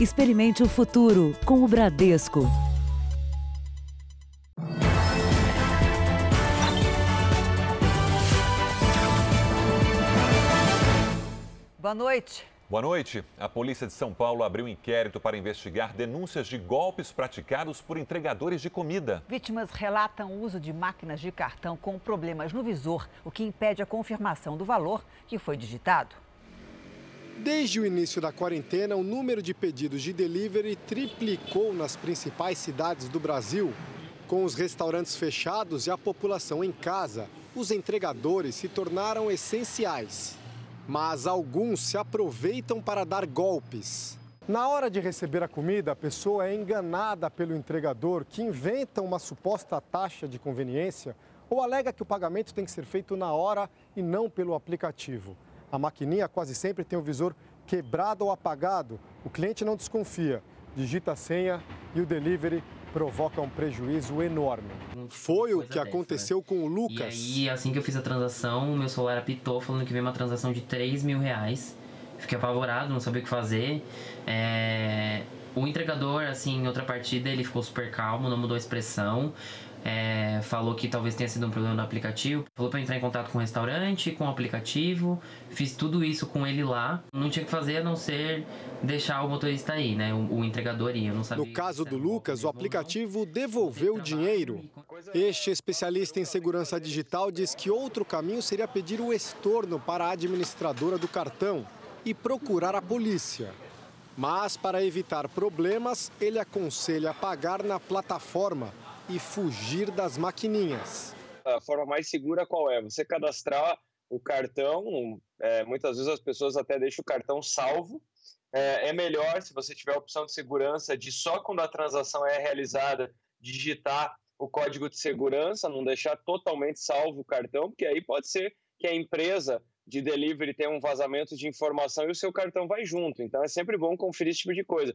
Experimente o futuro com o Bradesco. Boa noite. Boa noite. A polícia de São Paulo abriu um inquérito para investigar denúncias de golpes praticados por entregadores de comida. Vítimas relatam o uso de máquinas de cartão com problemas no visor, o que impede a confirmação do valor que foi digitado. Desde o início da quarentena, o número de pedidos de delivery triplicou nas principais cidades do Brasil. Com os restaurantes fechados e a população em casa, os entregadores se tornaram essenciais mas alguns se aproveitam para dar golpes. Na hora de receber a comida, a pessoa é enganada pelo entregador que inventa uma suposta taxa de conveniência ou alega que o pagamento tem que ser feito na hora e não pelo aplicativo. A maquininha quase sempre tem o visor quebrado ou apagado. O cliente não desconfia, digita a senha e o delivery provoca um prejuízo enorme. Foi o que dessa, aconteceu né? com o Lucas. E aí, assim que eu fiz a transação, meu celular apitou falando que veio uma transação de 3 mil reais. Fiquei apavorado, não sabia o que fazer. É... O entregador, assim, em outra partida, ele ficou super calmo, não mudou a expressão é, falou que talvez tenha sido um problema no aplicativo. Falou para entrar em contato com o restaurante, com o aplicativo. Fiz tudo isso com ele lá. Não tinha que fazer a não ser deixar o motorista aí, né? O, o entregador ir. Eu não sabia. No caso do Lucas, o aplicativo devolveu o dinheiro. Este especialista em segurança digital diz que outro caminho seria pedir o estorno para a administradora do cartão e procurar a polícia. Mas, para evitar problemas, ele aconselha pagar na plataforma e fugir das maquininhas. A forma mais segura qual é? Você cadastrar o cartão, é, muitas vezes as pessoas até deixam o cartão salvo. É, é melhor, se você tiver a opção de segurança, de só quando a transação é realizada, digitar o código de segurança, não deixar totalmente salvo o cartão, porque aí pode ser que a empresa de delivery tenha um vazamento de informação e o seu cartão vai junto. Então é sempre bom conferir esse tipo de coisa.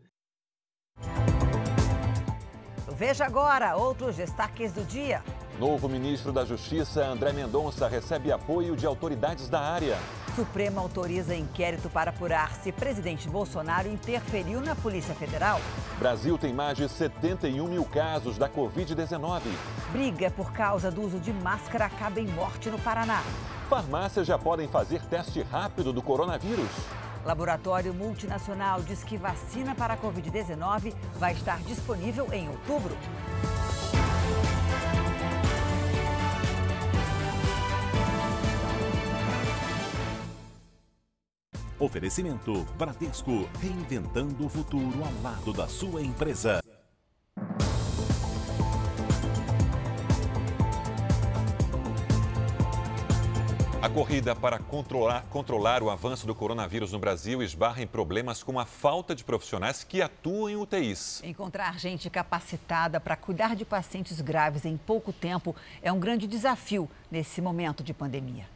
Veja agora outros destaques do dia. Novo ministro da Justiça, André Mendonça, recebe apoio de autoridades da área. Suprema autoriza inquérito para apurar se presidente Bolsonaro interferiu na Polícia Federal. Brasil tem mais de 71 mil casos da Covid-19. Briga por causa do uso de máscara acaba em morte no Paraná. Farmácias já podem fazer teste rápido do coronavírus. Laboratório multinacional diz que vacina para a Covid-19 vai estar disponível em outubro. Oferecimento Bradesco, reinventando o futuro ao lado da sua empresa. Corrida para controlar, controlar, o avanço do coronavírus no Brasil esbarra em problemas como a falta de profissionais que atuam em UTIs. Encontrar gente capacitada para cuidar de pacientes graves em pouco tempo é um grande desafio nesse momento de pandemia.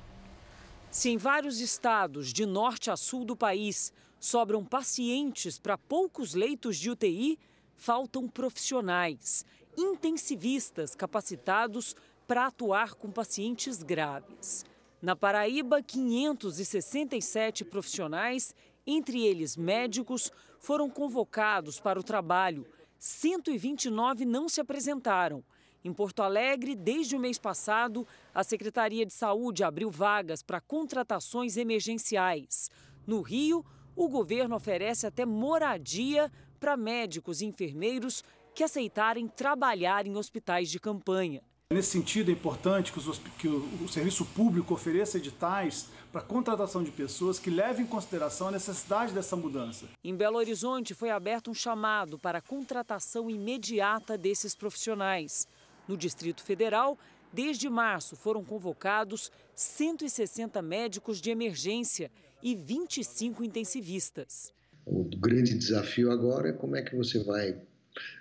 Se em vários estados, de norte a sul do país, sobram pacientes para poucos leitos de UTI, faltam profissionais, intensivistas capacitados para atuar com pacientes graves. Na Paraíba, 567 profissionais, entre eles médicos, foram convocados para o trabalho. 129 não se apresentaram. Em Porto Alegre, desde o mês passado, a Secretaria de Saúde abriu vagas para contratações emergenciais. No Rio, o governo oferece até moradia para médicos e enfermeiros que aceitarem trabalhar em hospitais de campanha. Nesse sentido, é importante que, os, que o, o, serviço público ofereça editais para contratação de pessoas que levem em consideração a necessidade dessa mudança. Em Belo Horizonte, foi aberto um chamado para a contratação imediata desses profissionais. No Distrito Federal, desde março, foram convocados 160 médicos de emergência e 25 intensivistas. O grande desafio agora é como é que você vai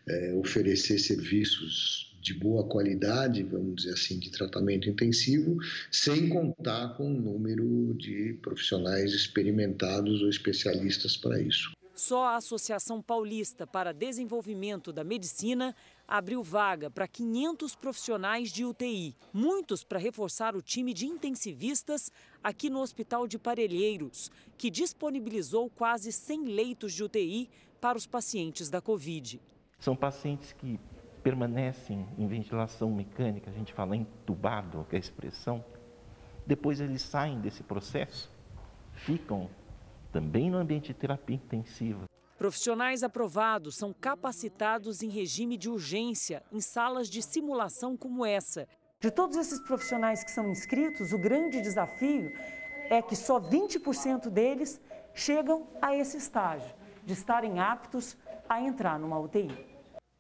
é, oferecer serviços de boa qualidade, vamos dizer assim, de tratamento intensivo, sem contar com o número de profissionais experimentados ou especialistas para isso. Só a Associação Paulista para Desenvolvimento da Medicina abriu vaga para 500 profissionais de UTI, muitos para reforçar o time de intensivistas aqui no Hospital de Parelheiros, que disponibilizou quase 100 leitos de UTI para os pacientes da Covid. São pacientes que permanecem em ventilação mecânica, a gente fala entubado, que é a expressão, depois eles saem desse processo, ficam também no ambiente de terapia intensiva. Profissionais aprovados são capacitados em regime de urgência em salas de simulação como essa. De todos esses profissionais que são inscritos, o grande desafio é que só 20% deles chegam a esse estágio, de estarem aptos a entrar numa UTI.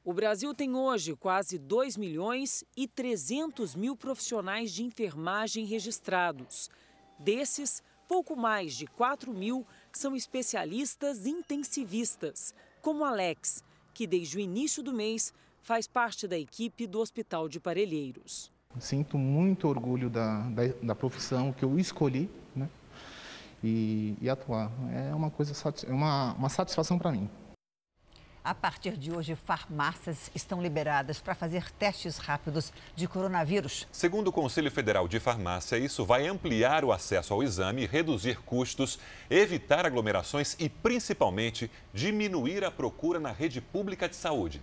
O Brasil tem hoje quase 2 milhões e 300 mil profissionais de enfermagem registrados. Desses, pouco mais de 4 mil são especialistas intensivistas, como Alex, que desde o início do mês faz parte da equipe do Hospital de Parelheiros. Sinto muito orgulho da, da, da profissão que eu escolhi né? e, e atuar. É uma coisa, é uma, uma satisfação para mim. A partir de hoje, farmácias estão liberadas para fazer testes rápidos de coronavírus. Segundo o Conselho Federal de Farmácia, isso vai ampliar o acesso ao exame, reduzir custos, evitar aglomerações e, principalmente, diminuir a procura na rede pública de saúde.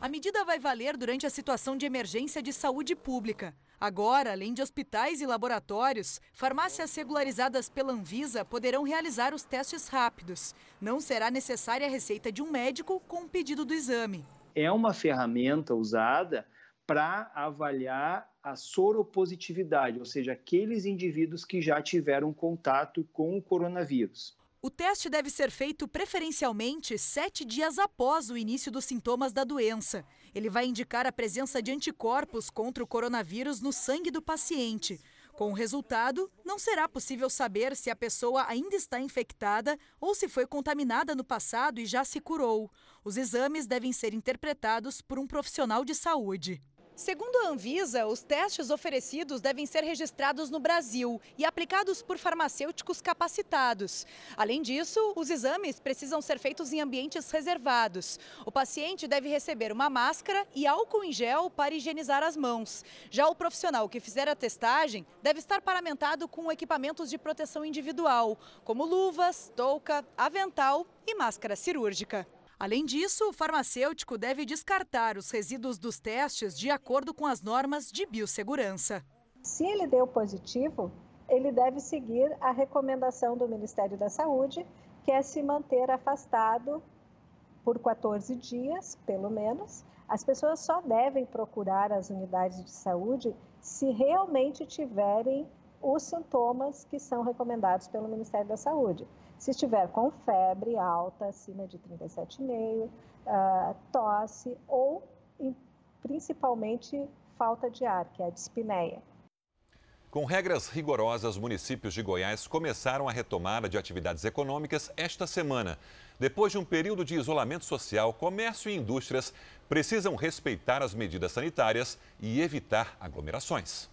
A medida vai valer durante a situação de emergência de saúde pública. Agora, além de hospitais e laboratórios, farmácias regularizadas pela Anvisa poderão realizar os testes rápidos. Não será necessária a receita de um médico com o pedido do exame. É uma ferramenta usada para avaliar a soropositividade, ou seja, aqueles indivíduos que já tiveram contato com o coronavírus. O teste deve ser feito preferencialmente sete dias após o início dos sintomas da doença. Ele vai indicar a presença de anticorpos contra o coronavírus no sangue do paciente. Com o resultado, não será possível saber se a pessoa ainda está infectada ou se foi contaminada no passado e já se curou. Os exames devem ser interpretados por um profissional de saúde. Segundo a Anvisa, os testes oferecidos devem ser registrados no Brasil e aplicados por farmacêuticos capacitados. Além disso, os exames precisam ser feitos em ambientes reservados. O paciente deve receber uma máscara e álcool em gel para higienizar as mãos. Já o profissional que fizer a testagem deve estar paramentado com equipamentos de proteção individual, como luvas, touca, avental e máscara cirúrgica. Além disso, o farmacêutico deve descartar os resíduos dos testes de acordo com as normas de biossegurança. Se ele deu positivo, ele deve seguir a recomendação do Ministério da Saúde, que é se manter afastado por 14 dias, pelo menos. As pessoas só devem procurar as unidades de saúde se realmente tiverem os sintomas que são recomendados pelo Ministério da Saúde. Se estiver com febre alta, acima de 37,5, uh, ah, tosse ou principalmente falta de ar, que é a dispneia. Com regras rigorosas, municípios de Goiás começaram a retomada de atividades econômicas esta semana. Depois de um período de isolamento social, comércio e indústrias precisam respeitar as medidas sanitárias e evitar aglomerações.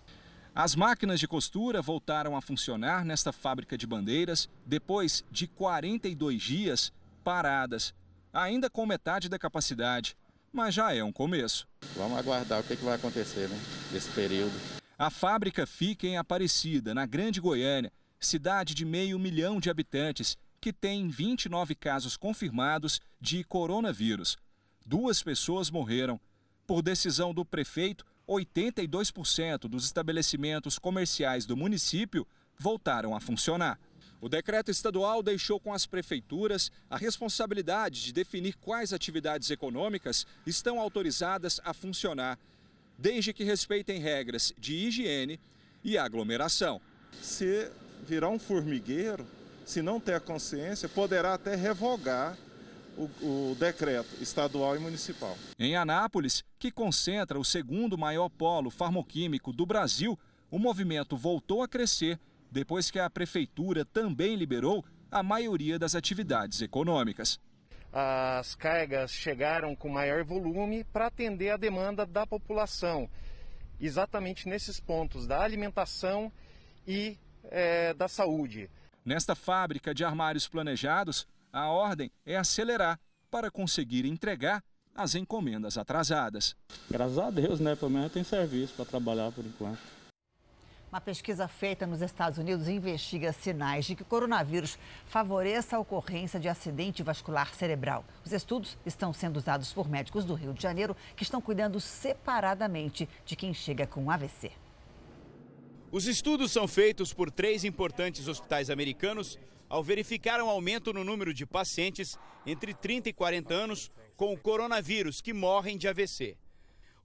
As máquinas de costura voltaram a funcionar nesta fábrica de bandeiras depois de 42 dias paradas, ainda com metade da capacidade, mas já é um começo. Vamos aguardar o que, vai acontecer né, nesse período. A fábrica fica em Aparecida, na Grande Goiânia, cidade de meio milhão de habitantes, que tem 29 casos confirmados de coronavírus. Duas pessoas morreram. Por decisão do prefeito, 82% dos estabelecimentos comerciais do município voltaram a funcionar. O decreto estadual deixou com as prefeituras a responsabilidade de definir quais atividades econômicas estão autorizadas a funcionar, desde que respeitem regras de higiene e aglomeração. Se virar um formigueiro, se não ter consciência, poderá até revogar o, o, decreto estadual e municipal. Em Anápolis, que concentra o segundo maior polo farmoquímico do Brasil, o movimento voltou a crescer depois que a prefeitura também liberou a maioria das atividades econômicas. As cargas chegaram com maior volume para atender a demanda da população, exatamente nesses pontos da alimentação e é, da saúde. Nesta fábrica de armários planejados, A ordem é acelerar para conseguir entregar as encomendas atrasadas. Graças a Deus, né? Pelo menos tem serviço para trabalhar por enquanto. Uma pesquisa feita nos Estados Unidos investiga sinais de que o coronavírus favoreça a ocorrência de acidente vascular cerebral. Os estudos estão sendo usados por médicos do Rio de Janeiro que estão cuidando separadamente de quem chega com AVC. Os estudos são feitos por três importantes hospitais americanos ao verificar um aumento no número de pacientes entre 30 e 40 anos com o coronavírus que morrem de AVC.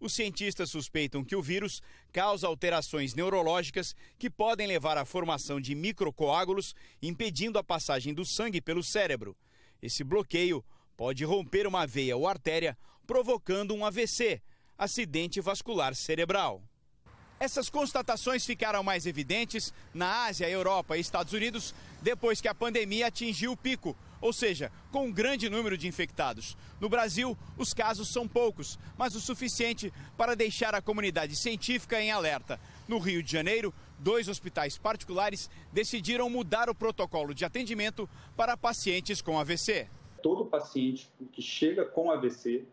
Os cientistas suspeitam que o vírus causa alterações neurológicas que podem levar à formação de microcoágulos, impedindo a passagem do sangue pelo cérebro. Esse bloqueio pode romper uma veia ou artéria, provocando um AVC, acidente vascular cerebral. Essas constatações ficaram mais evidentes na Ásia, Europa e Estados Unidos depois que a pandemia atingiu o pico, ou seja, com um grande número de infectados. No Brasil, os casos são poucos, mas o suficiente para deixar a comunidade científica em alerta. No Rio de Janeiro, dois hospitais particulares decidiram mudar o protocolo de atendimento para pacientes com AVC. Todo paciente que chega com AVC,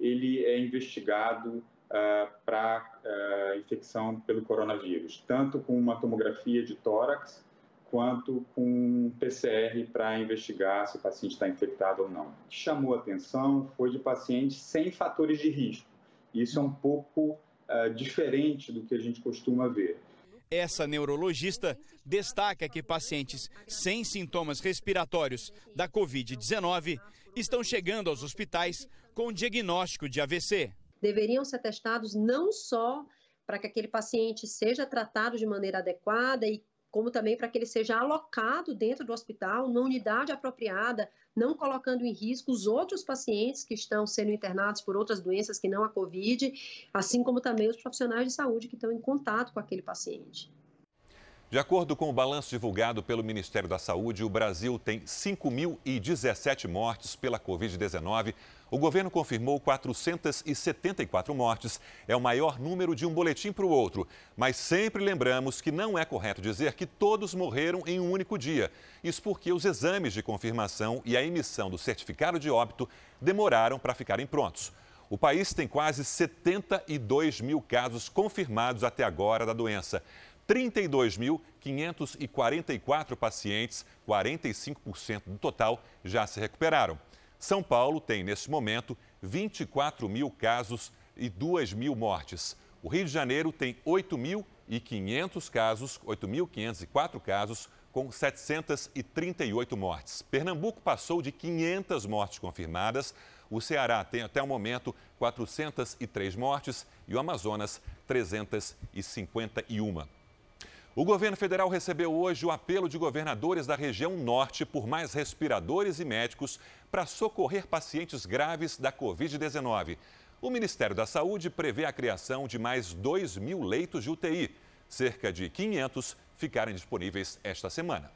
ele é investigado uh, para uh, infecção pelo coronavírus, tanto com uma tomografia de tórax quanto com PCR para investigar se o paciente está infectado ou não. O que chamou atenção foi de pacientes sem fatores de risco. Isso é um pouco uh, diferente do que a gente costuma ver. Essa neurologista destaca que pacientes sem sintomas respiratórios da Covid-19 estão chegando aos hospitais com diagnóstico de AVC. Deveriam ser testados não só para que aquele paciente seja tratado de maneira adequada e como também para que ele seja alocado dentro do hospital, na unidade apropriada, não colocando em risco os outros pacientes que estão sendo internados por outras doenças que não a Covid, assim como também os profissionais de saúde que estão em contato com aquele paciente. De acordo com o balanço divulgado pelo Ministério da Saúde, o Brasil tem 5.017 mortes pela Covid-19. O governo confirmou 474 mortes. É o maior número de um boletim para o outro. Mas sempre lembramos que não é correto dizer que todos morreram em um único dia. Isso porque os exames de confirmação e a emissão do certificado de óbito demoraram para ficarem prontos. O país tem quase 72 mil casos confirmados até agora da doença. 32.544 pacientes, 45% do total, já se recuperaram. São Paulo tem, neste momento, 24 mil casos e 2 mil mortes. O Rio de Janeiro tem 8.500 casos, 8.504 casos, com 738 mortes. Pernambuco passou de 500 mortes confirmadas. O Ceará tem até o momento 403 mortes e o Amazonas 351. O governo federal recebeu hoje o apelo de governadores da região norte por mais respiradores e médicos para socorrer pacientes graves da Covid-19. O Ministério da Saúde prevê a criação de mais 2 mil leitos de UTI. Cerca de 500 ficarem disponíveis esta semana.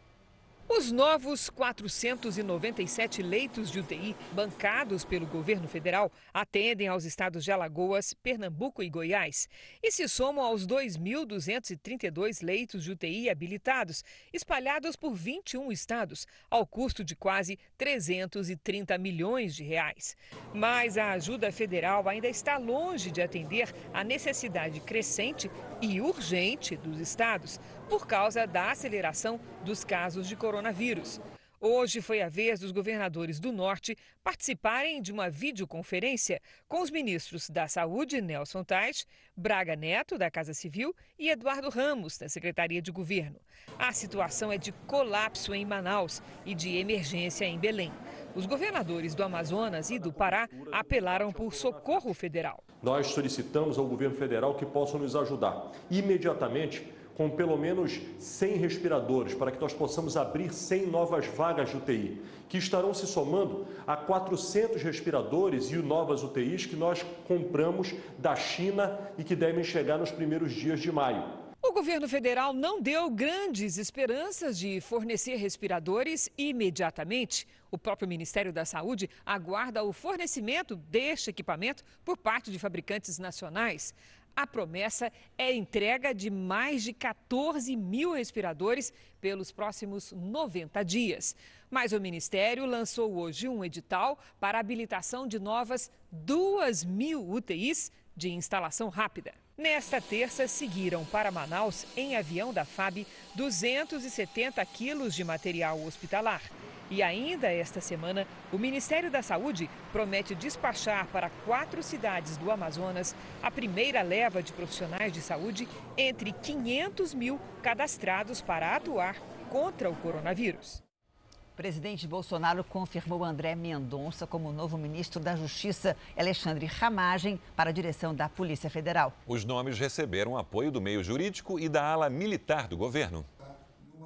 Os novos 497 leitos de UTI bancados pelo governo federal atendem aos estados de Alagoas, Pernambuco e Goiás e se somam aos 2.232 leitos de UTI habilitados, espalhados por 21 estados, ao custo de quase 330 milhões de reais. Mas a ajuda federal ainda está longe de atender a necessidade crescente e urgente dos estados por causa da aceleração dos casos de coronavírus. Hoje foi a vez dos governadores do Norte participarem de uma videoconferência com os ministros da Saúde, Nelson Tais, Braga Neto, da Casa Civil, e Eduardo Ramos, da Secretaria de Governo. A situação é de colapso em Manaus e de emergência em Belém. Os governadores do Amazonas e do Pará apelaram por socorro federal. Nós solicitamos ao governo federal que possa nos ajudar imediatamente com pelo menos 100 respiradores, para que nós possamos abrir 100 novas vagas de UTI, que estarão se somando a 400 respiradores e novas UTIs que nós compramos da China e que devem chegar nos primeiros dias de maio. O governo federal não deu grandes esperanças de fornecer respiradores imediatamente. O próprio Ministério da Saúde aguarda o fornecimento deste equipamento por parte de fabricantes nacionais. A promessa é entrega de mais de 14 mil respiradores pelos próximos 90 dias. Mas o Ministério lançou hoje um edital para habilitação de novas 2 mil UTIs de instalação rápida. Nesta terça, seguiram para Manaus, em avião da FAB, 270 quilos de material hospitalar. E ainda esta semana, o Ministério da Saúde promete despachar para quatro cidades do Amazonas a primeira leva de profissionais de saúde entre 500 mil cadastrados para atuar contra o coronavírus. Presidente Bolsonaro confirmou André Mendonça como novo ministro da Justiça e Alexandre Ramagem para a direção da Polícia Federal. Os nomes receberam apoio do meio jurídico e da ala militar do governo.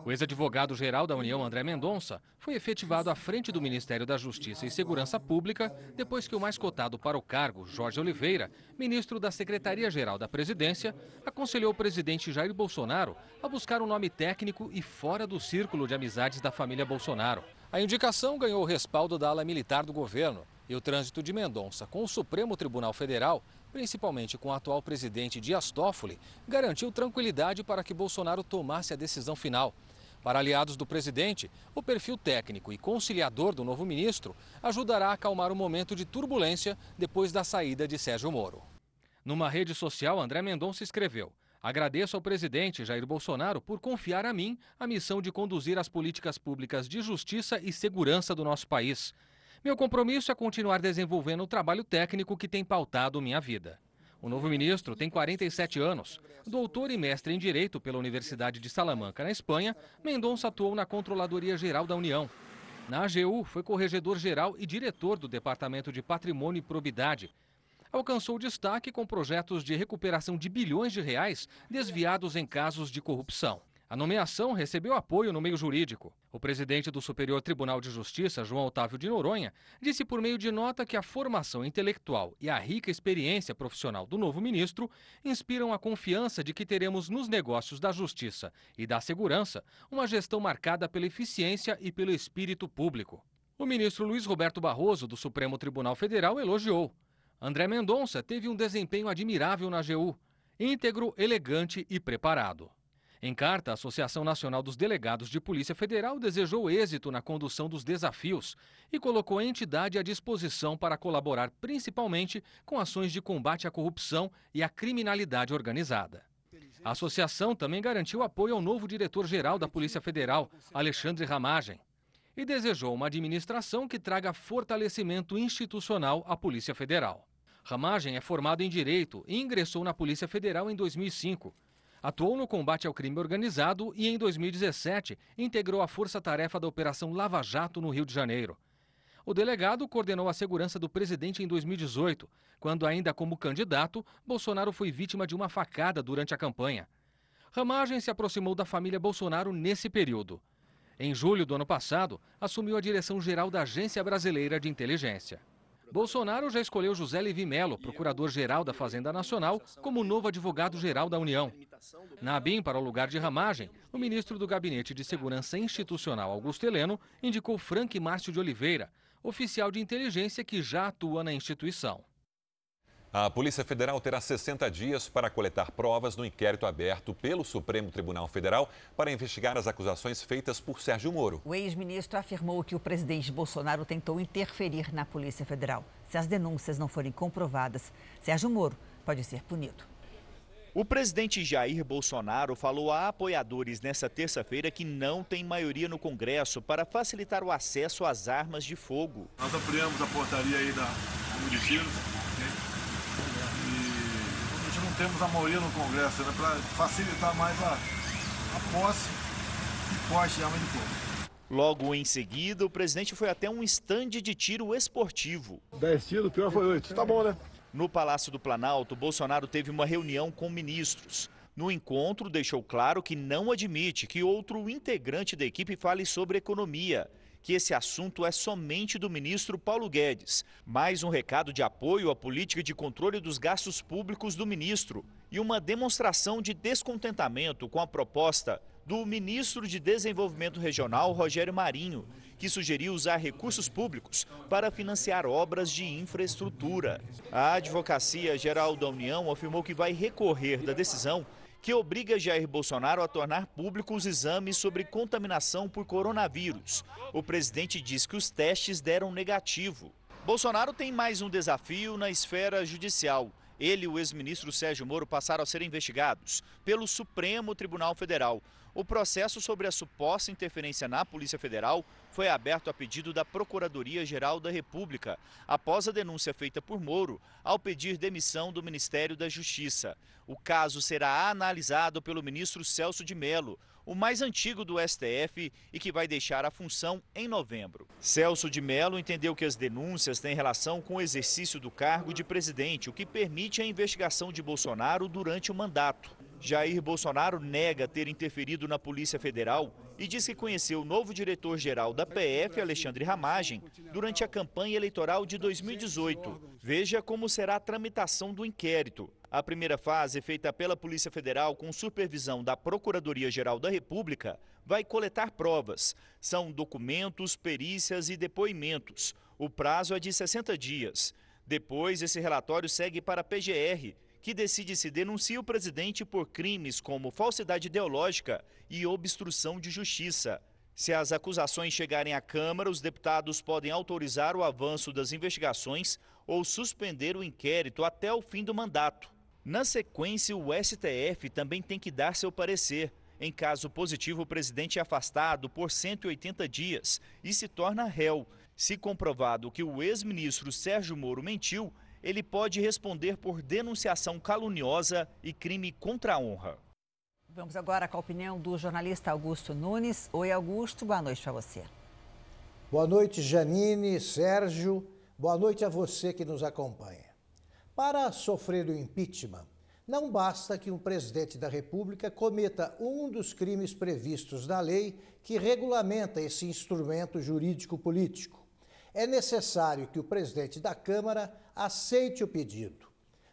O ex-advogado-geral da União, André Mendonça, foi efetivado à frente do Ministério da Justiça e Segurança Pública depois que o mais cotado para o cargo, Jorge Oliveira, ministro da Secretaria-Geral da Presidência, aconselhou o presidente Jair Bolsonaro a buscar um nome técnico e fora do círculo de amizades da família Bolsonaro. A indicação ganhou o respaldo da ala militar do governo e o trânsito de Mendonça com o Supremo Tribunal Federal principalmente com o atual presidente Dias Toffoli, garantiu tranquilidade para que Bolsonaro tomasse a decisão final. Para aliados do presidente, o perfil técnico e conciliador do novo ministro ajudará a acalmar o momento de turbulência depois da saída de Sérgio Moro. Numa rede social, André Mendonça escreveu: Agradeço ao presidente Jair Bolsonaro por confiar a mim a missão de conduzir as políticas públicas de justiça e segurança do nosso país. Meu compromisso é continuar desenvolvendo o trabalho técnico que tem pautado minha vida. O novo ministro tem 47 anos. Doutor e mestre em Direito pela Universidade de Salamanca, na Espanha, Mendonça atuou na Controladoria Geral da União. Na AGU, foi corregedor-geral e diretor do Departamento de Patrimônio e Probidade. Alcançou destaque com projetos de recuperação de bilhões de reais desviados em casos de corrupção. A nomeação recebeu apoio no meio jurídico. O presidente do Superior Tribunal de Justiça, João Otávio de Noronha, disse por meio de nota que a formação intelectual e a rica experiência profissional do novo ministro inspiram a confiança de que teremos nos negócios da justiça e da segurança uma gestão marcada pela eficiência e pelo espírito público. O ministro Luiz Roberto Barroso, do Supremo Tribunal Federal, elogiou. André Mendonça teve um desempenho admirável na AGU, íntegro, elegante e preparado. Em carta, a Associação Nacional dos Delegados de Polícia Federal desejou êxito na condução dos desafios e colocou a entidade à disposição para colaborar principalmente com ações de combate à corrupção e à criminalidade organizada. A associação também garantiu apoio ao novo diretor-geral da Polícia Federal, Alexandre Ramagem, e desejou uma administração que traga fortalecimento institucional à Polícia Federal. Ramagem é formado em Direito e ingressou na Polícia Federal em 2005 Atuou no combate ao crime organizado e, em 2017, integrou a força-tarefa da Operação Lava Jato no Rio de Janeiro. O delegado coordenou a segurança do presidente em 2018, quando, ainda como candidato, Bolsonaro foi vítima de uma facada durante a campanha. Ramagem se aproximou da família Bolsonaro nesse período. Em julho do ano passado, assumiu a direção geral da Agência Brasileira de Inteligência. Bolsonaro já escolheu José Levi Melo, procurador-geral da Fazenda Nacional, como novo advogado-geral da União. Na ABIN, para o lugar de ramagem, o ministro do Gabinete de Segurança Institucional, Augusto Heleno, indicou Frank Márcio de Oliveira, oficial de inteligência que já atua na instituição. A Polícia Federal terá 60 dias para coletar provas no inquérito aberto pelo Supremo Tribunal Federal para investigar as acusações feitas por Sérgio Moro. O ex-ministro afirmou que o presidente Bolsonaro tentou interferir na Polícia Federal. Se as denúncias não forem comprovadas, Sérgio Moro pode ser punido. O presidente Jair Bolsonaro falou a apoiadores nesta terça-feira que não tem maioria no Congresso para facilitar o acesso às armas de fogo. Nós ampliamos a portaria aí da Municinos temos a maioria no Congresso, né, para facilitar mais a, a posse e porte de arma de fogo. Logo em seguida, o presidente foi até um estande de tiro esportivo. 10 tiros, pior foi 8. Tá bom, né? No Palácio do Planalto, Bolsonaro teve uma reunião com ministros. No encontro, deixou claro que não admite que outro integrante da equipe fale sobre economia que esse assunto é somente do ministro Paulo Guedes. Mais um recado de apoio à política de controle dos gastos públicos do ministro e uma demonstração de descontentamento com a proposta do ministro de Desenvolvimento Regional, Rogério Marinho, que sugeriu usar recursos públicos para financiar obras de infraestrutura. A Advocacia Geral da União afirmou que vai recorrer da decisão que obriga Jair Bolsonaro a tornar públicos os exames sobre contaminação por coronavírus. O presidente diz que os testes deram negativo. Bolsonaro tem mais um desafio na esfera judicial. Ele e o ex-ministro Sérgio Moro passaram a ser investigados pelo Supremo Tribunal Federal. O processo sobre a suposta interferência na Polícia Federal foi aberto a pedido da Procuradoria-Geral da República, após a denúncia feita por Moro ao pedir demissão do Ministério da Justiça. O caso será analisado pelo ministro Celso de Mello, o mais antigo do STF e que vai deixar a função em novembro. Celso de Mello entendeu que as denúncias têm relação com o exercício do cargo de presidente, o que permite a investigação de Bolsonaro durante o mandato. Jair Bolsonaro nega ter interferido na Polícia Federal e diz que conheceu o novo diretor-geral da PF, Alexandre Ramagem, durante a campanha eleitoral de 2018. Veja como será a tramitação do inquérito. A primeira fase, feita pela Polícia Federal com supervisão da Procuradoria-Geral da República, vai coletar provas. São documentos, perícias e depoimentos. O prazo é de 60 dias. Depois, esse relatório segue para a PGR, que decide se denuncia o presidente por crimes como falsidade ideológica e obstrução de justiça. Se as acusações chegarem à Câmara, os deputados podem autorizar o avanço das investigações ou suspender o inquérito até o fim do mandato. Na sequência, o STF também tem que dar seu parecer. Em caso positivo, o presidente é afastado por 180 dias e se torna réu. Se comprovado que o ex-ministro Sérgio Moro mentiu, ele pode responder por denunciação caluniosa e crime contra a honra. Vamos agora com a opinião do jornalista Augusto Nunes. Oi, Augusto, boa noite para você. Boa noite, Janine, Sérgio. Boa noite a você que nos acompanha. Para sofrer o impeachment, não basta que um presidente da República cometa um dos crimes previstos na lei que regulamenta esse instrumento jurídico-político. É necessário que o presidente da Câmara aceite o pedido.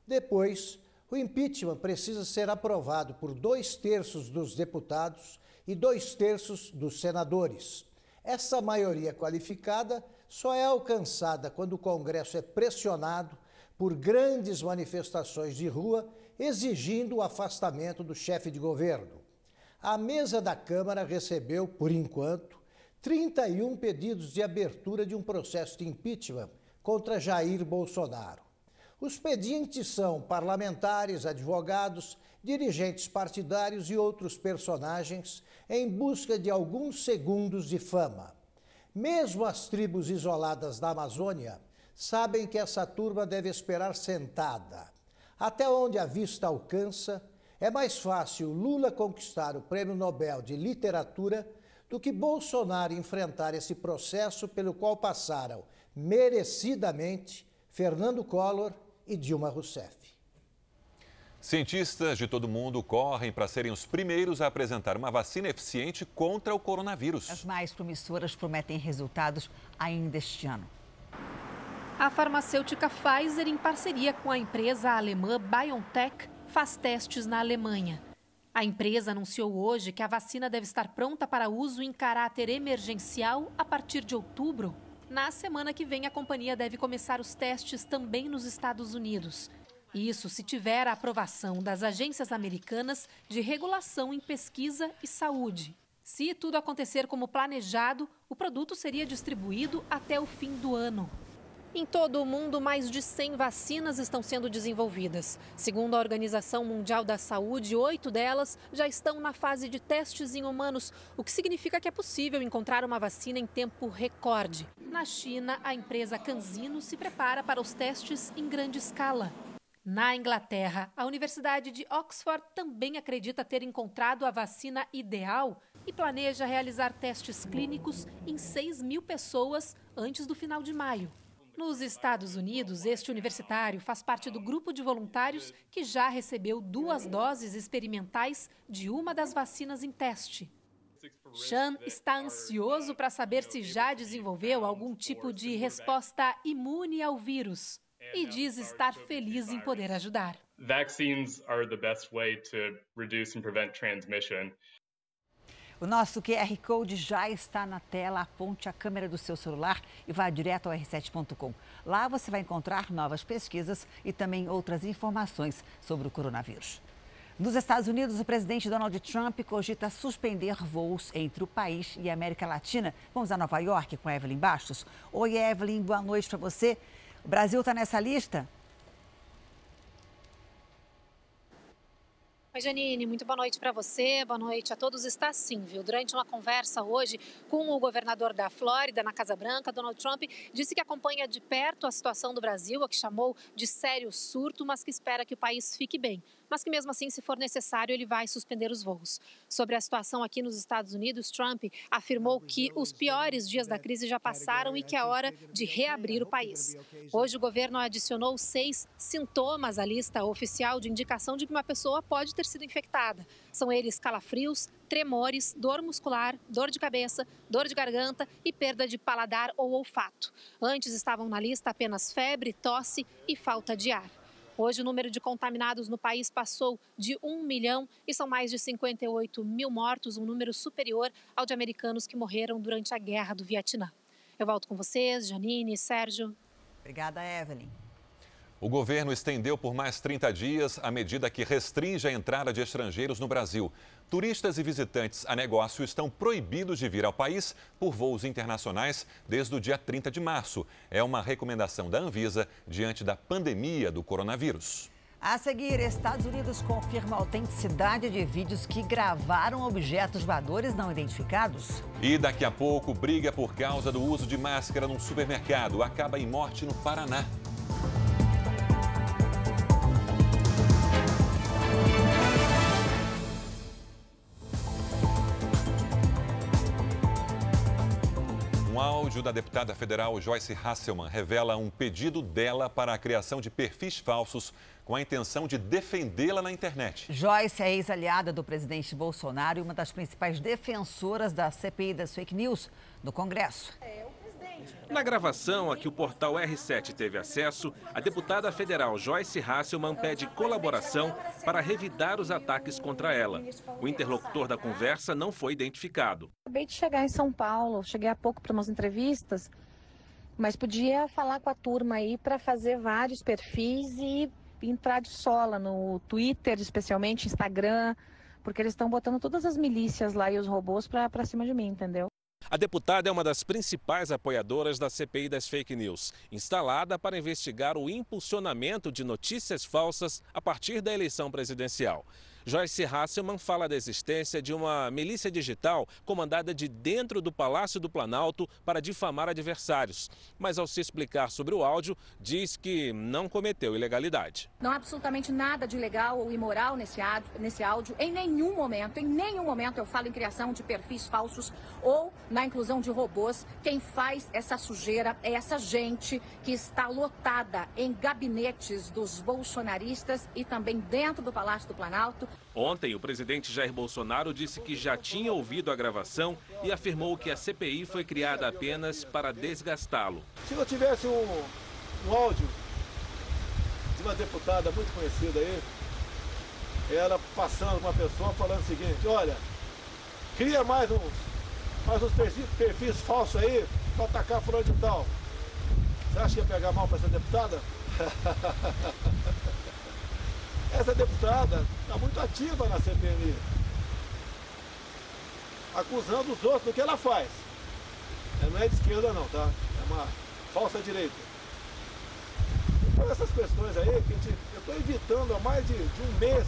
Depois, o impeachment precisa ser aprovado por dois terços dos deputados e dois terços dos senadores. Essa maioria qualificada só é alcançada quando o Congresso é pressionado por grandes manifestações de rua exigindo o afastamento do chefe de governo. A mesa da Câmara recebeu, por enquanto, 31 pedidos de abertura de um processo de impeachment contra Jair Bolsonaro. Os pedintes são parlamentares, advogados, dirigentes partidários e outros personagens em busca de alguns segundos de fama. Mesmo as tribos isoladas da Amazônia sabem que essa turma deve esperar sentada. Até onde a vista alcança, é mais fácil Lula conquistar o Prêmio Nobel de Literatura do que Bolsonaro enfrentar esse processo pelo qual passaram merecidamente Fernando Collor e Dilma Rousseff. Cientistas de todo o mundo correm para serem os primeiros a apresentar uma vacina eficiente contra o coronavírus. As mais promissoras prometem resultados ainda este ano. A farmacêutica Pfizer, em parceria com a empresa alemã BioNTech, faz testes na Alemanha. A empresa anunciou hoje que a vacina deve estar pronta para uso em caráter emergencial a partir de outubro. Na semana que vem, a companhia deve começar os testes também nos Estados Unidos. Isso se tiver a aprovação das agências americanas de regulação em pesquisa e saúde. Se tudo acontecer como planejado, o produto seria distribuído até o fim do ano. Em todo o mundo, mais de 100 vacinas estão sendo desenvolvidas. Segundo a Organização Mundial da Saúde, oito delas já estão na fase de testes em humanos, o que significa que é possível encontrar uma vacina em tempo recorde. Na China, a empresa CanSino se prepara para os testes em grande escala. Na Inglaterra, a Universidade de Oxford também acredita ter encontrado a vacina ideal e planeja realizar testes clínicos em 6 mil pessoas antes do final de maio. Nos Estados Unidos, este universitário faz parte do grupo de voluntários que já recebeu duas doses experimentais de uma das vacinas em teste. Sean está ansioso para saber se já desenvolveu algum tipo de resposta imune ao vírus e diz estar feliz em poder ajudar. Vaccines are the best way to reduce and prevent transmission. O nosso QR Code já está na tela. Aponte a câmera do seu celular e vá direto ao r7.com. Lá você vai encontrar novas pesquisas e também outras informações sobre o coronavírus. Nos Estados Unidos, o presidente Donald Trump cogita suspender voos entre o país e a América Latina. Vamos a Nova York com a Evelyn Bastos. Oi, Evelyn, boa noite para você. O Brasil está nessa lista? Oi, Janine, muito boa noite para você, boa noite a todos. Está sim, viu? Durante uma conversa hoje com o governador da Flórida, na Casa Branca, Donald Trump disse que acompanha de perto a situação do Brasil, a que chamou de sério surto, mas que espera que o país fique bem mas que mesmo assim, se for necessário, ele vai suspender os voos. Sobre a situação aqui nos Estados Unidos, Trump afirmou que os piores dias da crise já passaram e que é hora de reabrir o país. Hoje, o governo adicionou seis sintomas à lista oficial de indicação de que uma pessoa pode ter sido infectada. São eles calafrios, tremores, dor muscular, dor de cabeça, dor de garganta e perda de paladar ou olfato. Antes estavam na lista apenas febre, tosse e falta de ar. Hoje, o número de contaminados no país passou de 1 milhão e são mais de 58 mil mortos, um número superior ao de americanos que morreram durante a guerra do Vietnã. Eu volto com vocês, Janine, Sérgio. Obrigada, Evelyn. O governo estendeu por mais 30 dias a medida que restringe a entrada de estrangeiros no Brasil. Turistas e visitantes a negócio estão proibidos de vir ao país por voos internacionais desde o dia 30 de março. É uma recomendação da Anvisa diante da pandemia do coronavírus. A seguir, Estados Unidos confirma a autenticidade de vídeos que gravaram objetos voadores não identificados. E daqui a pouco, briga por causa do uso de máscara num supermercado acaba em morte no Paraná. Áudio da deputada federal Joyce Hasselman revela um pedido dela para a criação de perfis falsos com a intenção de defendê-la na internet. Joyce é ex-aliada do presidente Bolsonaro e uma das principais defensoras da CPI das fake news no Congresso. Na gravação a que o portal R7 teve acesso, a deputada federal Joyce Hasselman pede colaboração para revidar os ataques contra ela. O interlocutor da conversa não foi identificado. Acabei de chegar em São Paulo, cheguei há pouco para umas entrevistas, mas podia falar com a turma aí para fazer vários perfis e entrar de sola no Twitter, especialmente Instagram, porque eles estão botando todas as milícias lá e os robôs para cima de mim, entendeu? A deputada é uma das principais apoiadoras da CPI das fake news, instalada para investigar o impulsionamento de notícias falsas a partir da eleição presidencial. Joyce Hasselman fala da existência de uma milícia digital comandada de dentro do Palácio do Planalto para difamar adversários. Mas ao se explicar sobre o áudio, diz que não cometeu ilegalidade. Não há absolutamente nada de ilegal ou imoral nesse, nesse áudio. Em nenhum momento, em nenhum momento eu falo em criação de perfis falsos ou na inclusão de robôs. Quem faz essa sujeira é essa gente que está lotada em gabinetes dos bolsonaristas e também dentro do Palácio do Planalto. Ontem, o presidente Jair Bolsonaro disse que já tinha ouvido a gravação e afirmou que a CPI foi criada apenas para desgastá-lo. Se eu tivesse um, um áudio de uma deputada muito conhecida aí, ela passando uma pessoa falando o seguinte, olha, cria mais uns, mais uns perfis, perfis falsos aí para atacar fulano de tal. Você acha que ia pegar mal para essa deputada? Essa deputada está muito ativa na CPMI, acusando os outros do que ela faz. Ela não é de esquerda não, tá? É uma falsa direita. Então essas questões aí que gente, eu estou evitando há mais de, de um mês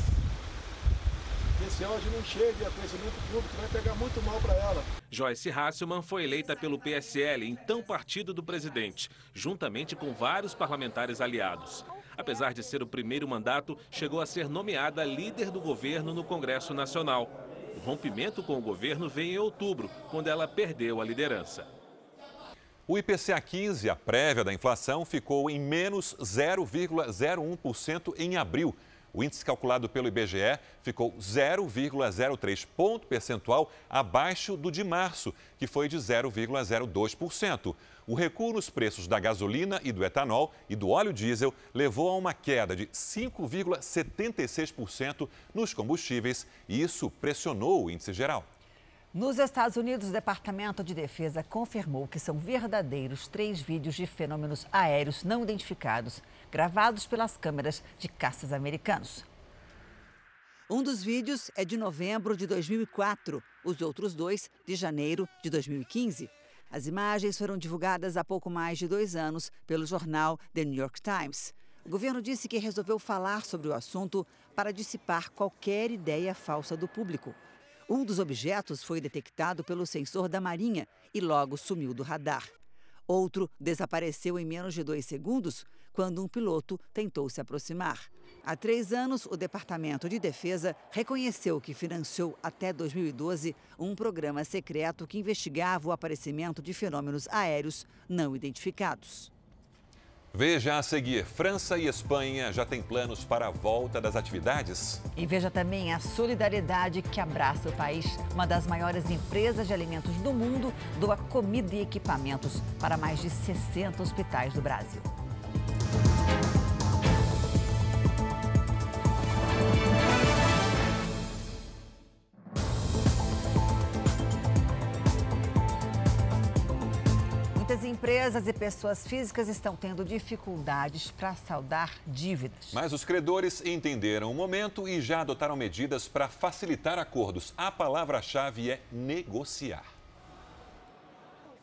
esse áudio não chegue a conhecimento público, vai pegar muito mal para ela. Joyce Hasselman foi eleita pelo PSL, então partido do presidente, juntamente com vários parlamentares aliados. Apesar de ser o primeiro mandato, chegou a ser nomeada líder do governo no Congresso Nacional. O rompimento com o governo veio em outubro, quando ela perdeu a liderança. O IPCA 15, a prévia da inflação, ficou em menos 0,01% em abril. O índice calculado pelo IBGE ficou 0,03 ponto percentual abaixo do de março, que foi de 0,02%. O recuo nos preços da gasolina e do etanol e do óleo diesel levou a uma queda de 5,76% nos combustíveis e isso pressionou o índice geral. Nos Estados Unidos, o Departamento de Defesa confirmou que são verdadeiros três vídeos de fenômenos aéreos não identificados, gravados pelas câmeras de caças americanos. Um dos vídeos é de novembro de 2004, os outros dois de janeiro de 2015. As imagens foram divulgadas há pouco mais de dois anos pelo jornal The New York Times. O governo disse que resolveu falar sobre o assunto para dissipar qualquer ideia falsa do público. Um dos objetos foi detectado pelo sensor da Marinha e logo sumiu do radar. Outro desapareceu em menos de dois segundos quando um piloto tentou se aproximar. Há três anos, o Departamento de Defesa reconheceu que financiou até 2012 um programa secreto que investigava o aparecimento de fenômenos aéreos não identificados. Veja a seguir: França e Espanha já têm planos para a volta das atividades? E veja também a solidariedade que abraça o país. Uma das maiores empresas de alimentos do mundo doa comida e equipamentos para mais de 60 hospitais do Brasil. Empresas e pessoas físicas estão tendo dificuldades para saldar dívidas. Mas os credores entenderam o momento e já adotaram medidas para facilitar acordos. A palavra-chave é negociar.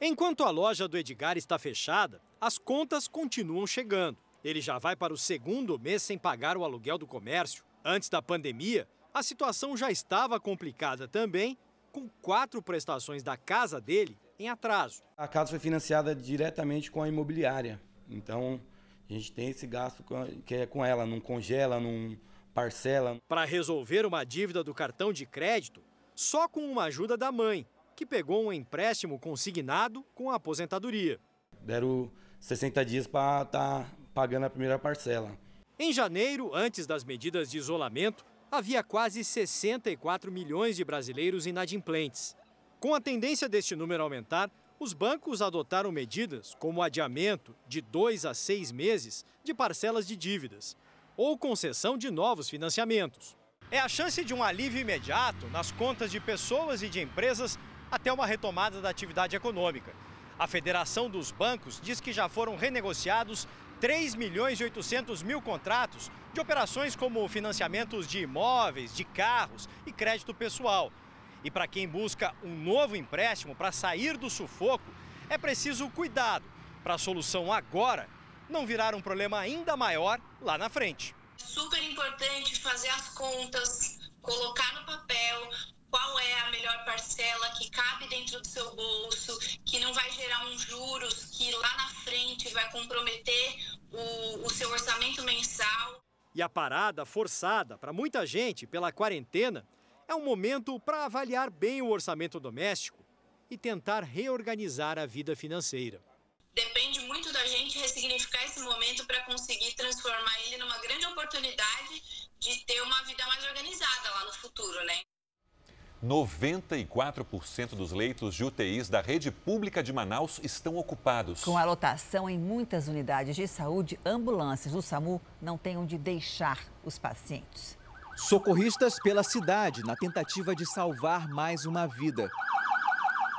Enquanto a loja do Edgar está fechada, as contas continuam chegando. Ele já vai para o segundo mês sem pagar o aluguel do comércio. Antes da pandemia, a situação já estava complicada também, com quatro prestações da casa dele em atraso. A casa foi financiada diretamente com a imobiliária. Então, a gente tem esse gasto que é com ela, não congela, não parcela. Para resolver uma dívida do cartão de crédito, só com uma ajuda da mãe, que pegou um empréstimo consignado com a aposentadoria. Deram 60 dias para estar tá pagando a primeira parcela. Em janeiro, antes das medidas de isolamento, havia quase 64 milhões de brasileiros inadimplentes. Com a tendência deste número aumentar, os bancos adotaram medidas como adiamento de dois a seis meses de parcelas de dívidas ou concessão de novos financiamentos. É a chance de um alívio imediato nas contas de pessoas e de empresas até uma retomada da atividade econômica. A Federação dos Bancos diz que já foram renegociados 3 milhões e 800 mil contratos de operações como financiamentos de imóveis, de carros e crédito pessoal. E para quem busca um novo empréstimo para sair do sufoco, é preciso cuidado para a solução agora não virar um problema ainda maior lá na frente. Super importante fazer as contas, colocar no papel qual é a melhor parcela que cabe dentro do seu bolso, que não vai gerar uns juros que lá na frente vai comprometer o, o seu orçamento mensal. E a parada forçada para muita gente pela quarentena é um momento para avaliar bem o orçamento doméstico e tentar reorganizar a vida financeira. Depende muito da gente ressignificar esse momento para conseguir transformar ele numa grande oportunidade de ter uma vida mais organizada lá no futuro, né? 94% dos leitos de UTIs da rede pública de Manaus estão ocupados. Com a lotação em muitas unidades de saúde, ambulâncias do SAMU não têm onde deixar os pacientes. Socorristas pela cidade na tentativa de salvar mais uma vida.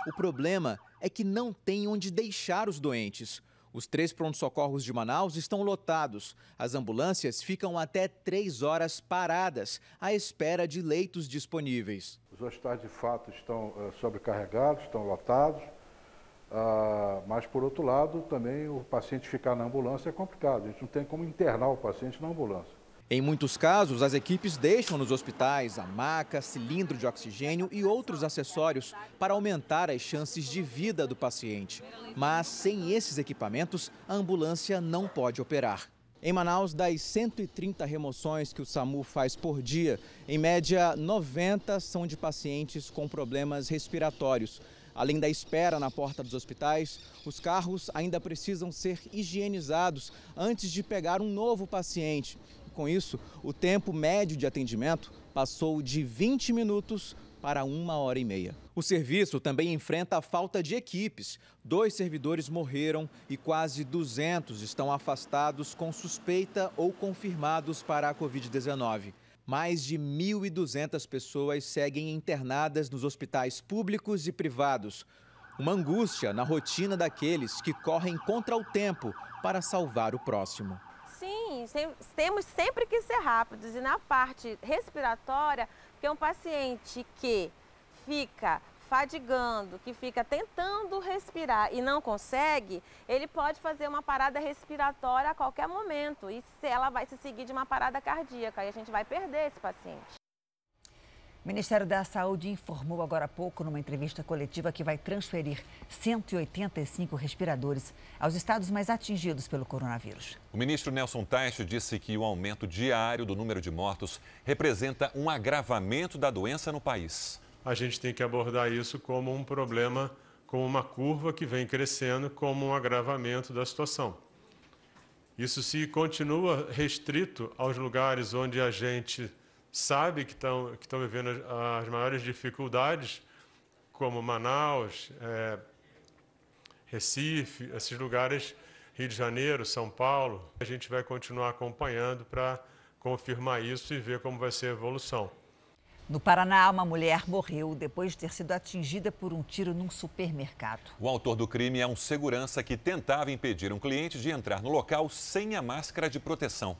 O problema é que não tem onde deixar os doentes. Os três prontos-socorros de Manaus estão lotados. As ambulâncias ficam até três horas paradas, à espera de leitos disponíveis. Os hospitais, de fato, estão uh, sobrecarregados, estão lotados. Uh, mas, por outro lado, também o paciente ficar na ambulância é complicado. A gente não tem como internar o paciente na ambulância. Em muitos casos, as equipes deixam nos hospitais a maca, cilindro de oxigênio e outros acessórios para aumentar as chances de vida do paciente. Mas sem esses equipamentos, a ambulância não pode operar. Em Manaus, das 130 remoções que o SAMU faz por dia, em média 90 são de pacientes com problemas respiratórios. Além da espera na porta dos hospitais, os carros ainda precisam ser higienizados antes de pegar um novo paciente. Com isso, o tempo médio de atendimento passou de 20 minutos para uma hora e meia. O serviço também enfrenta a falta de equipes. Dois servidores morreram e quase 200 estão afastados com suspeita ou confirmados para a Covid-19. mais de 1.200 pessoas seguem internadas nos hospitais públicos e privados. Uma angústia na rotina daqueles que correm contra o tempo para salvar o próximo. Sim, temos sempre que ser rápidos. E na parte respiratória, que é um paciente que fica fadigando, que fica tentando respirar e não consegue, ele pode fazer uma parada respiratória a qualquer momento. E se ela vai se seguir de uma parada cardíaca, aí a gente vai perder esse paciente. O Ministério da Saúde informou agora há pouco, numa entrevista coletiva, que vai transferir 185 respiradores aos estados mais atingidos pelo coronavírus. O ministro Nelson Teich disse que o aumento diário do número de mortos representa um agravamento da doença no país a gente tem que abordar isso como um problema, como uma curva que vem crescendo, como um agravamento da situação. Isso se continua restrito aos lugares onde a gente sabe que estão, que estão vivendo as maiores dificuldades, como Manaus, é, Recife, esses lugares, Rio de Janeiro, São Paulo. A gente vai continuar acompanhando para confirmar isso e ver como vai ser a evolução. No Paraná, uma mulher morreu depois de ter sido atingida por um tiro num supermercado. O autor do crime é um segurança que tentava impedir um cliente de entrar no local sem a máscara de proteção.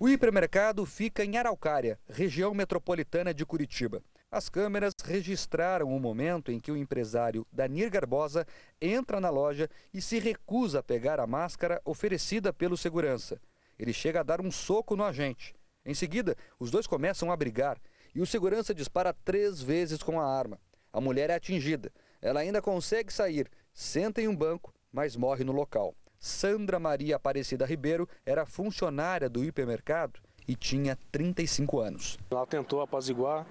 O hipermercado fica em Araucária, região metropolitana de Curitiba. As câmeras registraram o momento em que o empresário Danir Garbosa entra na loja e se recusa a pegar a máscara oferecida pelo segurança. Ele chega a dar um soco no agente. Em seguida, os dois começam a brigar e o segurança dispara três vezes com a arma. A mulher é atingida. Ela ainda consegue sair, senta em um banco, mas morre no local. Sandra Maria Aparecida Ribeiro era funcionária do hipermercado e tinha 35 anos. Ela tentou apaziguar,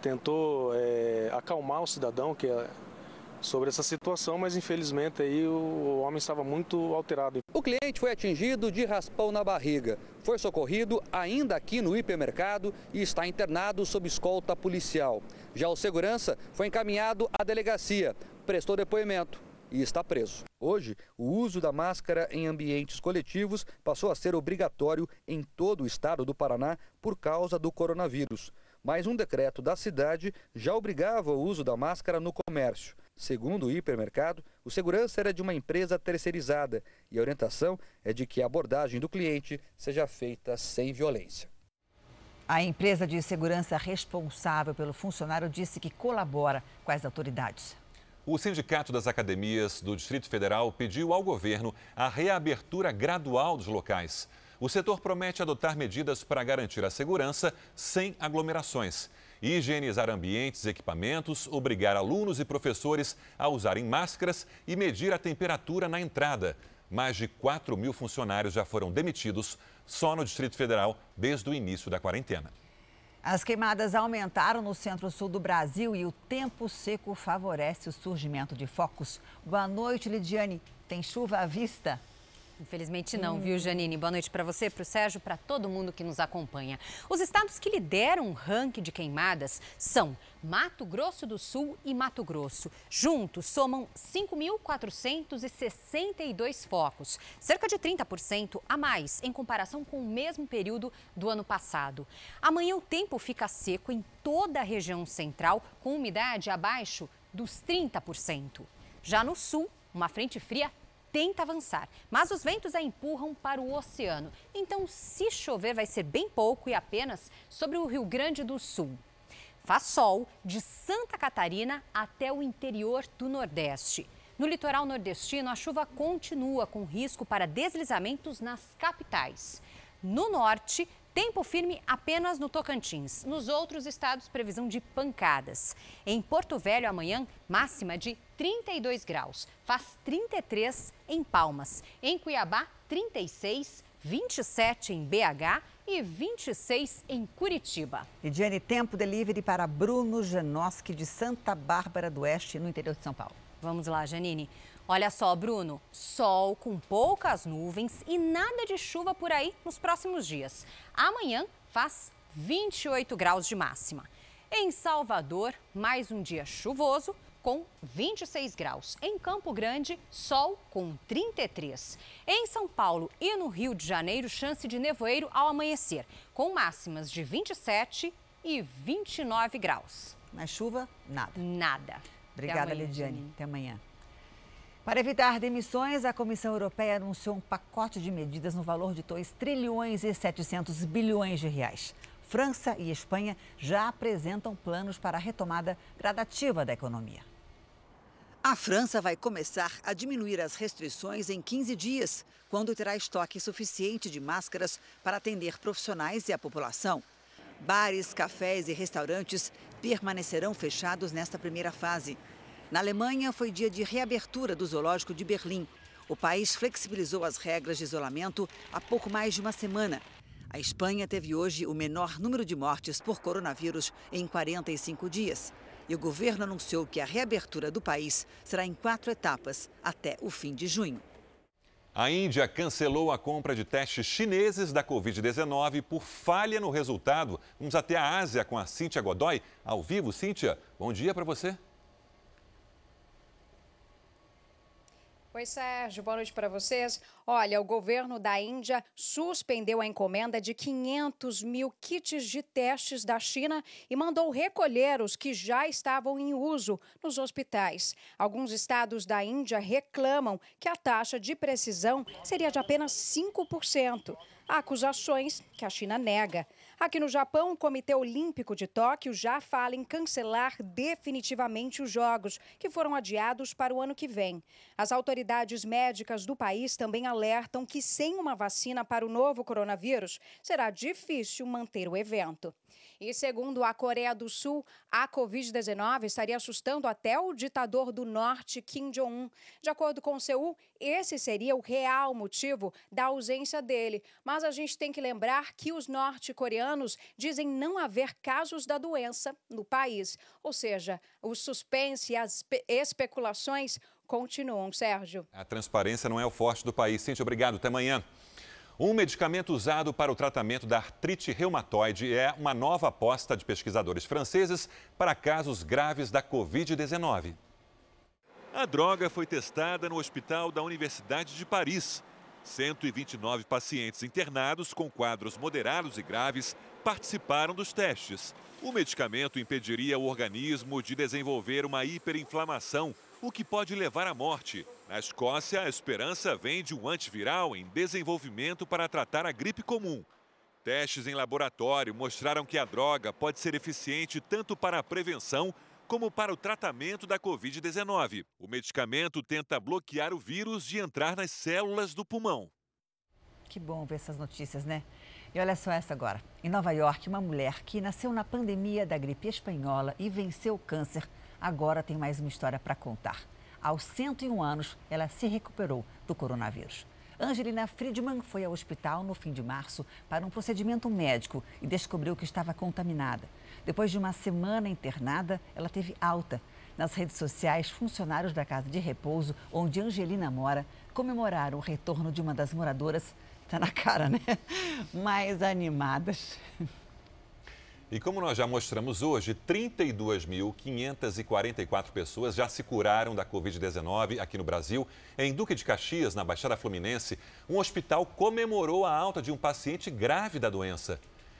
tentou é, acalmar o cidadão, que é sobre essa situação, mas infelizmente aí o homem estava muito alterado. O cliente foi atingido de raspão na barriga. Foi socorrido ainda aqui no hipermercado e está internado sob escolta policial. Já o segurança foi encaminhado à delegacia, prestou depoimento e está preso. Hoje, o uso da máscara em ambientes coletivos passou a ser obrigatório em todo o estado do Paraná por causa do coronavírus. Mas um decreto da cidade já obrigava o uso da máscara no comércio. Segundo o hipermercado, o segurança era de uma empresa terceirizada e a orientação é de que a abordagem do cliente seja feita sem violência. A empresa de segurança responsável pelo funcionário disse que colabora com as autoridades. O Sindicato das Academias do Distrito Federal pediu ao governo a reabertura gradual dos locais. O setor promete adotar medidas para garantir a segurança sem aglomerações higienizar ambientes e equipamentos, obrigar alunos e professores a usarem máscaras e medir a temperatura na entrada. Mais de 4 mil funcionários já foram demitidos só no Distrito Federal desde o início da quarentena. As queimadas aumentaram no centro-sul do Brasil e o tempo seco favorece o surgimento de focos. Boa noite, Lidiane. Tem chuva à vista? Infelizmente não, viu, Janine? Boa noite para você, para o Sérgio, para todo mundo que nos acompanha. Os estados que lideram o ranking de queimadas são Mato Grosso do Sul e Mato Grosso. Juntos somam 5.462 focos, cerca de 30% a mais em comparação com o mesmo período do ano passado. Amanhã o tempo fica seco em toda a região central, com umidade abaixo dos 30%. Já no sul, uma frente fria tenta avançar, mas os ventos a empurram para o oceano. Então, se chover, vai ser bem pouco e apenas sobre o Rio Grande do Sul. Faz sol de Santa Catarina até o interior do Nordeste. No litoral nordestino, a chuva continua com risco para deslizamentos nas capitais. No norte, Tempo firme apenas no Tocantins. Nos outros estados, previsão de pancadas. Em Porto Velho, amanhã, máxima de 32 graus. Faz 33 em Palmas. Em Cuiabá, 36, 27 em BH e 26 em Curitiba. Lidiane, tempo delivery para Bruno Genoski de Santa Bárbara do Oeste, no interior de São Paulo. Vamos lá, Janine. Olha só, Bruno, sol com poucas nuvens e nada de chuva por aí nos próximos dias. Amanhã faz 28 graus de máxima. Em Salvador, mais um dia chuvoso com 26 graus. Em Campo Grande, sol com 33. Em São Paulo e no Rio de Janeiro, chance de nevoeiro ao amanhecer, com máximas de 27 e 29 graus. Mas chuva, nada. Nada. Obrigada, Lidiane. Até amanhã. Para evitar demissões, a Comissão Europeia anunciou um pacote de medidas no valor de 2 trilhões e 700 bilhões de reais. França e Espanha já apresentam planos para a retomada gradativa da economia. A França vai começar a diminuir as restrições em 15 dias, quando terá estoque suficiente de máscaras para atender profissionais e a população. Bares, cafés e restaurantes permanecerão fechados nesta primeira fase. Na Alemanha, foi dia de reabertura do Zoológico de Berlim. O país flexibilizou as regras de isolamento há pouco mais de uma semana. A Espanha teve hoje o menor número de mortes por coronavírus em 45 dias. E o governo anunciou que a reabertura do país será em quatro etapas até o fim de junho. A Índia cancelou a compra de testes chineses da Covid-19 por falha no resultado. Vamos até a Ásia com a Cíntia Godoy, ao vivo. Cíntia, bom dia para você. Oi, Sérgio, boa noite para vocês. Olha, o governo da Índia suspendeu a encomenda de 500 mil kits de testes da China e mandou recolher os que já estavam em uso nos hospitais. Alguns estados da Índia reclamam que a taxa de precisão seria de apenas 5%. Há acusações que a China nega. Aqui no Japão, o Comitê Olímpico de Tóquio já fala em cancelar definitivamente os Jogos, que foram adiados para o ano que vem. As autoridades médicas do país também alertam que, sem uma vacina para o novo coronavírus, será difícil manter o evento. E segundo a Coreia do Sul, a Covid-19 estaria assustando até o ditador do norte, Kim Jong-un. De acordo com o Seul, esse seria o real motivo da ausência dele. Mas a gente tem que lembrar que os norte-coreanos dizem não haver casos da doença no país. Ou seja, o suspense e as especulações continuam, Sérgio. A transparência não é o forte do país. Cintia, obrigado. Até amanhã. Um medicamento usado para o tratamento da artrite reumatoide é uma nova aposta de pesquisadores franceses para casos graves da Covid-19. A droga foi testada no hospital da Universidade de Paris. 129 pacientes internados com quadros moderados e graves participaram dos testes. O medicamento impediria o organismo de desenvolver uma hiperinflamação, o que pode levar à morte. Na Escócia, a esperança vem de um antiviral em desenvolvimento para tratar a gripe comum. Testes em laboratório mostraram que a droga pode ser eficiente tanto para a prevenção como para o tratamento da Covid-19. O medicamento tenta bloquear o vírus de entrar nas células do pulmão. Que bom ver essas notícias, né? E olha só essa agora. Em Nova York, uma mulher que nasceu na pandemia da gripe espanhola e venceu o câncer, agora tem mais uma história para contar. Aos 101 anos, ela se recuperou do coronavírus. Angelina Friedman foi ao hospital no fim de março para um procedimento médico e descobriu que estava contaminada. Depois de uma semana internada, ela teve alta. Nas redes sociais, funcionários da casa de repouso, onde Angelina mora, comemoraram o retorno de uma das moradoras, está na cara, né? Mais animadas. E como nós já mostramos hoje, 32.544 pessoas já se curaram da Covid-19 aqui no Brasil. Em Duque de Caxias, na Baixada Fluminense, um hospital comemorou a alta de um paciente grave da doença.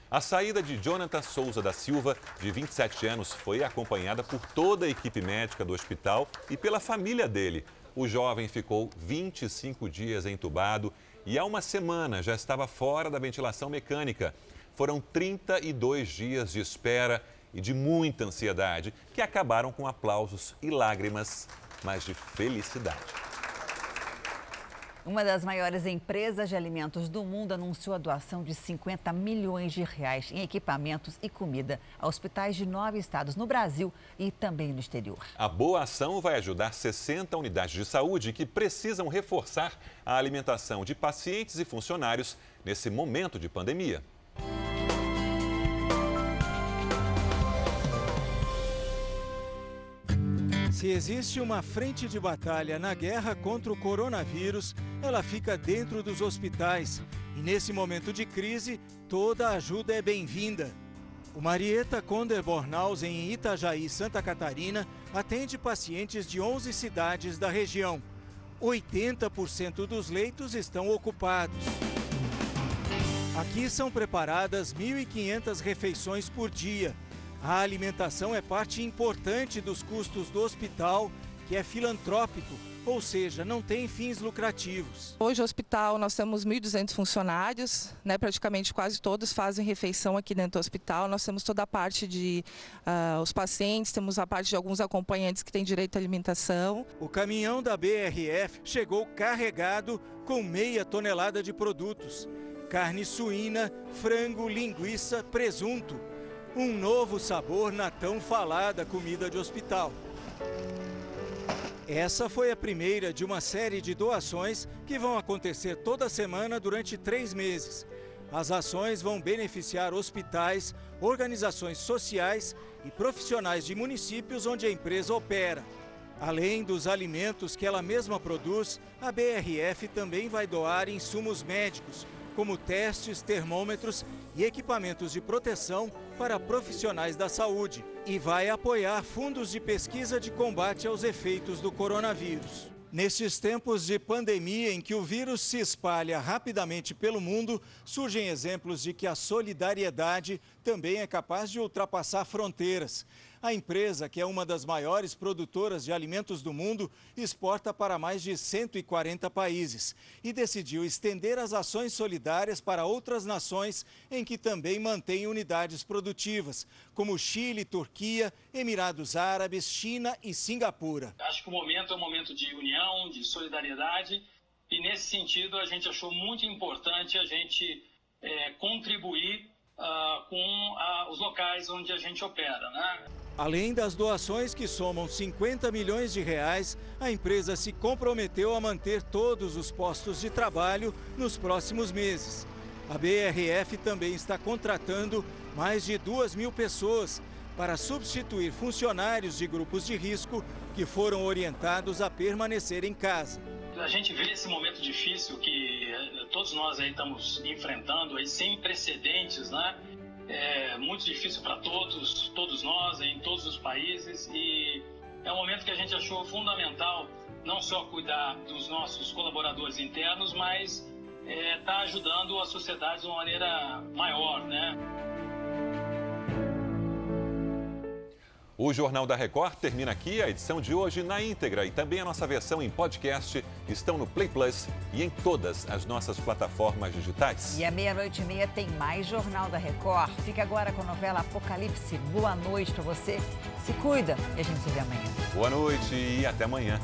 A saída de Jonathan Souza da Silva, de 27 anos, foi acompanhada por toda a equipe médica do hospital e pela família dele. O jovem ficou 25 dias entubado e há uma semana já estava fora da ventilação mecânica. Foram 32 dias de espera e de muita ansiedade que acabaram com aplausos e lágrimas, mas de felicidade. Uma das maiores empresas de alimentos do mundo anunciou a doação de 50 milhões de reais em equipamentos e comida a hospitais de nove estados no Brasil e também no exterior. A boa ação vai ajudar 60 unidades de saúde que precisam reforçar a alimentação de pacientes e funcionários nesse momento de pandemia. Se existe uma frente de batalha na guerra contra o coronavírus, ela fica dentro dos hospitais. E nesse momento de crise, toda ajuda é bem-vinda. O Marieta Conder Bornhaus, em Itajaí, Santa Catarina, atende pacientes de 11 cidades da região. 80% dos leitos estão ocupados. Aqui são preparadas 1.500 refeições por dia. A alimentação é parte importante dos custos do hospital, que é filantrópico, ou seja, não tem fins lucrativos. Hoje, no hospital, nós temos 1.200 funcionários, né, praticamente quase todos fazem refeição aqui dentro do hospital. Nós temos toda a parte de uh, os pacientes, temos a parte de alguns acompanhantes que têm direito à alimentação. O caminhão da BRF chegou carregado com meia tonelada de produtos. Carne suína, frango, linguiça, presunto. Um novo sabor na tão falada comida de hospital. Essa foi a primeira de uma série de doações que vão acontecer toda semana durante três meses. As ações vão beneficiar hospitais, organizações sociais e profissionais de municípios onde a empresa opera. Além dos alimentos que ela mesma produz, a BRF também vai doar insumos médicos, como testes, termômetros e equipamentos de proteção para profissionais da saúde e vai apoiar fundos de pesquisa de combate aos efeitos do coronavírus. Nestes tempos de pandemia em que o vírus se espalha rapidamente pelo mundo, surgem exemplos de que a solidariedade também é capaz de ultrapassar fronteiras. A empresa, que é uma das maiores produtoras de alimentos do mundo, exporta para mais de 140 países e decidiu estender as ações solidárias para outras nações em que também mantém unidades produtivas, como Chile, Turquia, Emirados Árabes, China e Singapura. Acho que o momento é um momento de união, de solidariedade e, nesse sentido, a gente achou muito importante a gente é, contribuir uh, com uh, os locais onde a gente opera. Né? Além das doações que somam 50 milhões de reais, a empresa se comprometeu a manter todos os postos de trabalho nos próximos meses. A BRF também está contratando mais de 2 mil pessoas para substituir funcionários de grupos de risco que foram orientados a permanecer em casa. A gente vê esse momento difícil que eh, todos nós estamos enfrentando, aí, sem precedentes, né? É muito difícil para todos, todos nós, em todos os países, e é um momento que a gente achou fundamental não só cuidar dos nossos colaboradores internos, mas estar é, tá ajudando a sociedade de uma maneira maior, né? O Jornal da Record termina aqui. A edição de hoje na íntegra e também a nossa versão em podcast estão no Play Plus e em todas as nossas plataformas digitais. E à meia-noite e meia tem mais Jornal da Record. Fica agora com a novela Apocalipse. Boa noite para você. Se cuida e a gente se vê amanhã. Boa noite e até amanhã.